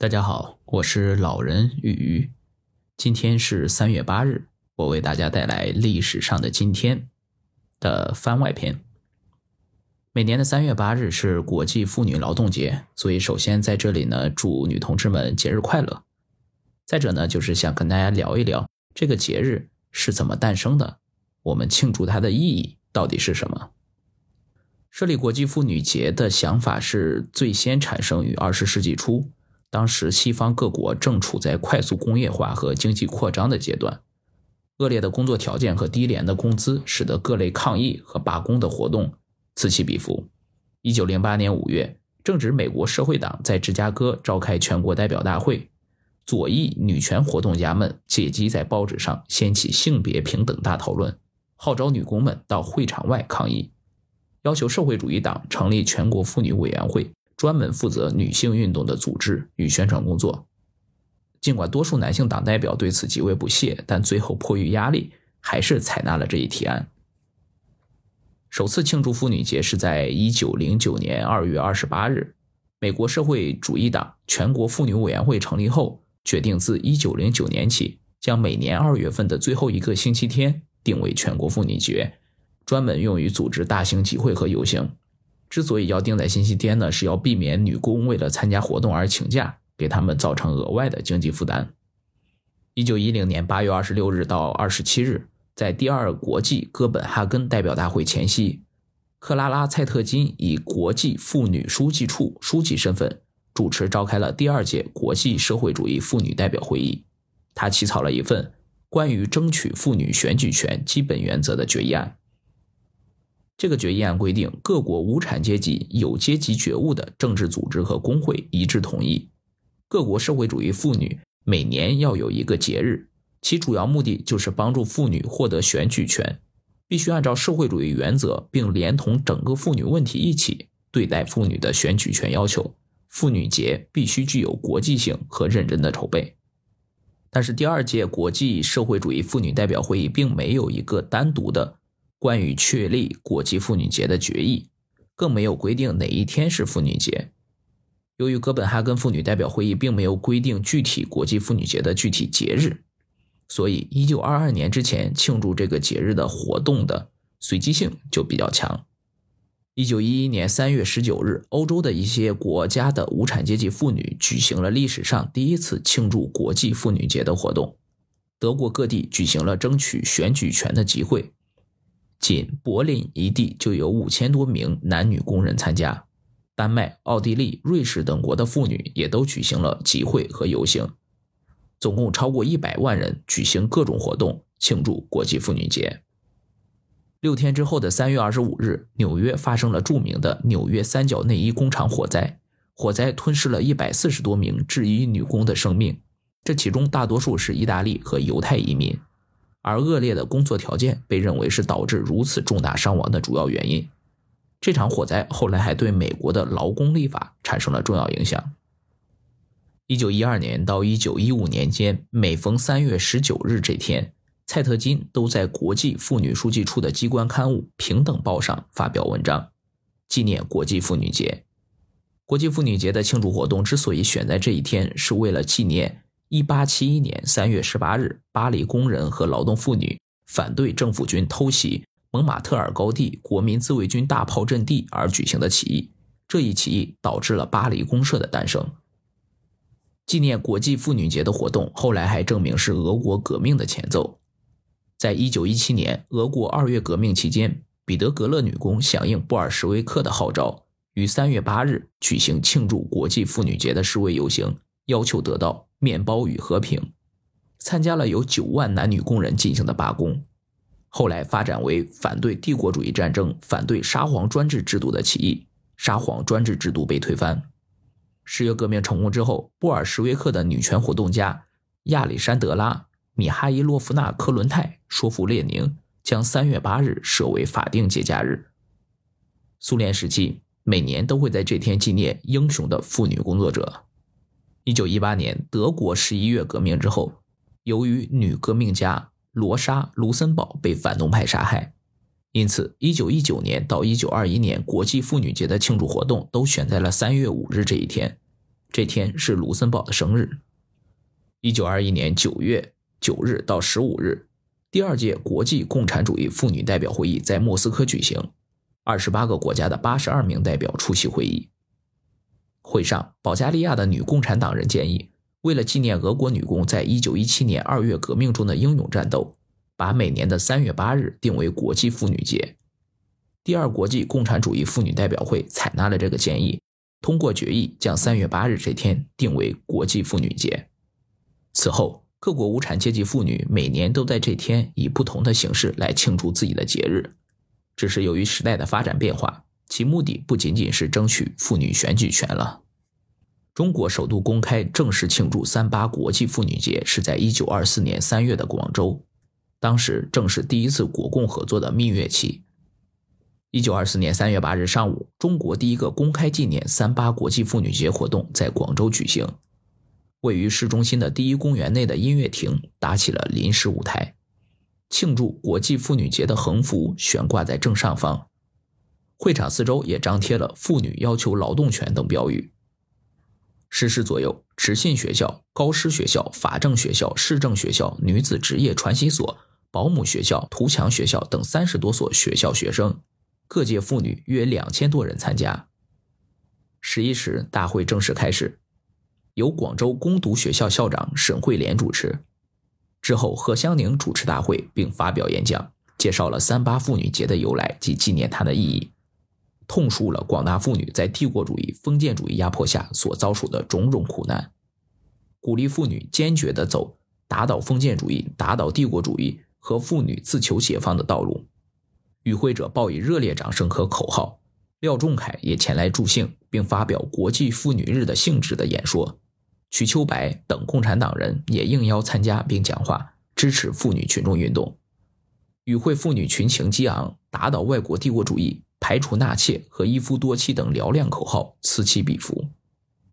大家好，我是老人鱼鱼。今天是三月八日，我为大家带来历史上的今天的番外篇。每年的三月八日是国际妇女劳动节，所以首先在这里呢，祝女同志们节日快乐。再者呢，就是想跟大家聊一聊这个节日是怎么诞生的，我们庆祝它的意义到底是什么。设立国际妇女节的想法是最先产生于二十世纪初。当时，西方各国正处在快速工业化和经济扩张的阶段，恶劣的工作条件和低廉的工资使得各类抗议和罢工的活动此起彼伏。一九零八年五月，正值美国社会党在芝加哥召开全国代表大会，左翼女权活动家们借机在报纸上掀起性别平等大讨论，号召女工们到会场外抗议，要求社会主义党成立全国妇女委员会。专门负责女性运动的组织与宣传工作。尽管多数男性党代表对此极为不屑，但最后迫于压力，还是采纳了这一提案。首次庆祝妇女节是在一九零九年二月二十八日，美国社会主义党全国妇女委员会成立后，决定自一九零九年起，将每年二月份的最后一个星期天定为全国妇女节，专门用于组织大型集会和游行。之所以要定在星期天呢，是要避免女工为了参加活动而请假，给他们造成额外的经济负担。一九一零年八月二十六日到二十七日，在第二国际哥本哈根代表大会前夕，克拉拉·蔡特金以国际妇女书记处书记身份主持召开了第二届国际社会主义妇女代表会议。他起草了一份关于争取妇女选举权基本原则的决议案。这个决议案规定，各国无产阶级有阶级觉悟的政治组织和工会一致同意，各国社会主义妇女每年要有一个节日，其主要目的就是帮助妇女获得选举权，必须按照社会主义原则，并连同整个妇女问题一起对待妇女的选举权要求。妇女节必须具有国际性和认真的筹备。但是，第二届国际社会主义妇女代表会议并没有一个单独的。关于确立国际妇女节的决议，更没有规定哪一天是妇女节。由于哥本哈根妇女代表会议并没有规定具体国际妇女节的具体节日，所以1922年之前庆祝这个节日的活动的随机性就比较强。1911年3月19日，欧洲的一些国家的无产阶级妇女举行了历史上第一次庆祝国际妇女节的活动。德国各地举行了争取选举权的集会。仅柏林一地就有五千多名男女工人参加，丹麦、奥地利、瑞士等国的妇女也都举行了集会和游行，总共超过一百万人举行各种活动庆祝国际妇女节。六天之后的三月二十五日，纽约发生了著名的纽约三角内衣工厂火灾，火灾吞噬了一百四十多名制衣女工的生命，这其中大多数是意大利和犹太移民。而恶劣的工作条件被认为是导致如此重大伤亡的主要原因。这场火灾后来还对美国的劳工立法产生了重要影响。一九一二年到一九一五年间，每逢三月十九日这天，蔡特金都在国际妇女书记处的机关刊物《平等报》上发表文章，纪念国际妇女节。国际妇女节的庆祝活动之所以选在这一天，是为了纪念。一八七一年三月十八日，巴黎工人和劳动妇女反对政府军偷袭蒙马特尔高地国民自卫军大炮阵地而举行的起义。这一起义导致了巴黎公社的诞生。纪念国际妇女节的活动后来还证明是俄国革命的前奏。在一九一七年，俄国二月革命期间，彼得格勒女工响应布尔什维克的号召，于三月八日举行庆祝国际妇女节的示威游行，要求得到。面包与和平，参加了由九万男女工人进行的罢工，后来发展为反对帝国主义战争、反对沙皇专制制度的起义。沙皇专制制度被推翻。十月革命成功之后，布尔什维克的女权活动家亚历山德拉·米哈伊洛夫娜·科伦泰说服列宁，将三月八日设为法定节假日。苏联时期，每年都会在这天纪念英雄的妇女工作者。一九一八年，德国十一月革命之后，由于女革命家罗莎·卢森堡被反动派杀害，因此一九一九年到一九二一年国际妇女节的庆祝活动都选在了三月五日这一天。这天是卢森堡的生日。一九二一年九月九日到十五日，第二届国际共产主义妇女代表会议在莫斯科举行，二十八个国家的八十二名代表出席会议。会上，保加利亚的女共产党人建议，为了纪念俄国女工在一九一七年二月革命中的英勇战斗，把每年的三月八日定为国际妇女节。第二国际共产主义妇女代表会采纳了这个建议，通过决议将三月八日这天定为国际妇女节。此后，各国无产阶级妇女每年都在这天以不同的形式来庆祝自己的节日。只是由于时代的发展变化，其目的不仅仅是争取妇女选举权了。中国首度公开正式庆祝三八国际妇女节是在一九二四年三月的广州，当时正是第一次国共合作的蜜月期。一九二四年三月八日上午，中国第一个公开纪念三八国际妇女节活动在广州举行。位于市中心的第一公园内的音乐亭搭起了临时舞台，庆祝国际妇女节的横幅悬挂在正上方。会场四周也张贴了“妇女要求劳动权”等标语。十时左右，直信学校、高师学校、法政学校、市政学校、女子职业传习所、保姆学校、图强学校等三十多所学校学生，各界妇女约两千多人参加。十一时，大会正式开始。由广州工读学校校长沈慧莲主持，之后何香凝主持大会并发表演讲，介绍了三八妇女节的由来及纪念它的意义，痛述了广大妇女在帝国主义、封建主义压迫下所遭受的种种苦难，鼓励妇女坚决地走打倒封建主义、打倒帝国主义和妇女自求解放的道路。与会者报以热烈掌声和口号，廖仲恺也前来助兴，并发表国际妇女日的性质的演说。瞿秋白等共产党人也应邀参加并讲话，支持妇女群众运动。与会妇女群情激昂，打倒外国帝国主义、排除纳妾和一夫多妻等嘹亮口号此起彼伏。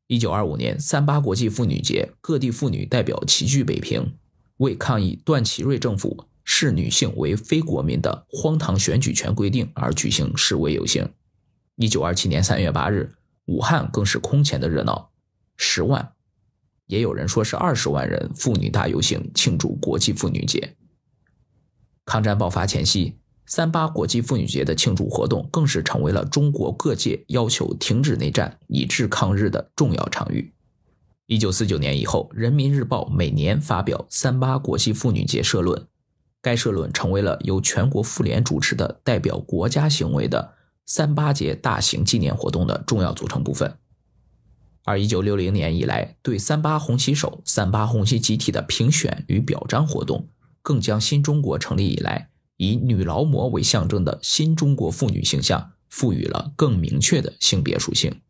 一九二五年三八国际妇女节，各地妇女代表齐聚北平，为抗议段祺瑞政府视女性为非国民的荒唐选举权规定而举行示威游行。一九二七年三月八日，武汉更是空前的热闹，十万。也有人说是二十万人妇女大游行庆祝国际妇女节。抗战爆发前夕，三八国际妇女节的庆祝活动更是成为了中国各界要求停止内战、以致抗日的重要场域。一九四九年以后，《人民日报》每年发表三八国际妇女节社论，该社论成为了由全国妇联主持的代表国家行为的三八节大型纪念活动的重要组成部分。而一九六零年以来，对三八红旗手、三八红旗集体的评选与表彰活动，更将新中国成立以来以女劳模为象征的新中国妇女形象赋予了更明确的性别属性。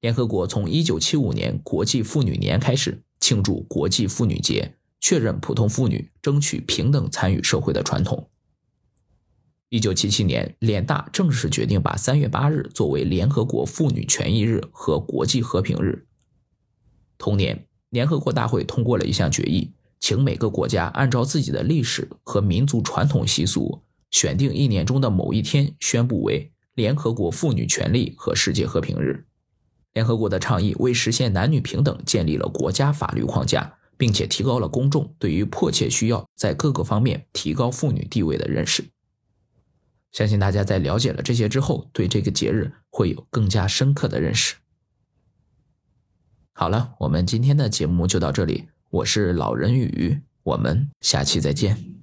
联合国从一九七五年国际妇女年开始庆祝国际妇女节，确认普通妇女争取平等参与社会的传统。一九七七年，联大正式决定把三月八日作为联合国妇女权益日和国际和平日。同年，联合国大会通过了一项决议，请每个国家按照自己的历史和民族传统习俗，选定一年中的某一天，宣布为联合国妇女权利和世界和平日。联合国的倡议为实现男女平等建立了国家法律框架，并且提高了公众对于迫切需要在各个方面提高妇女地位的认识。相信大家在了解了这些之后，对这个节日会有更加深刻的认识。好了，我们今天的节目就到这里，我是老人雨，我们下期再见。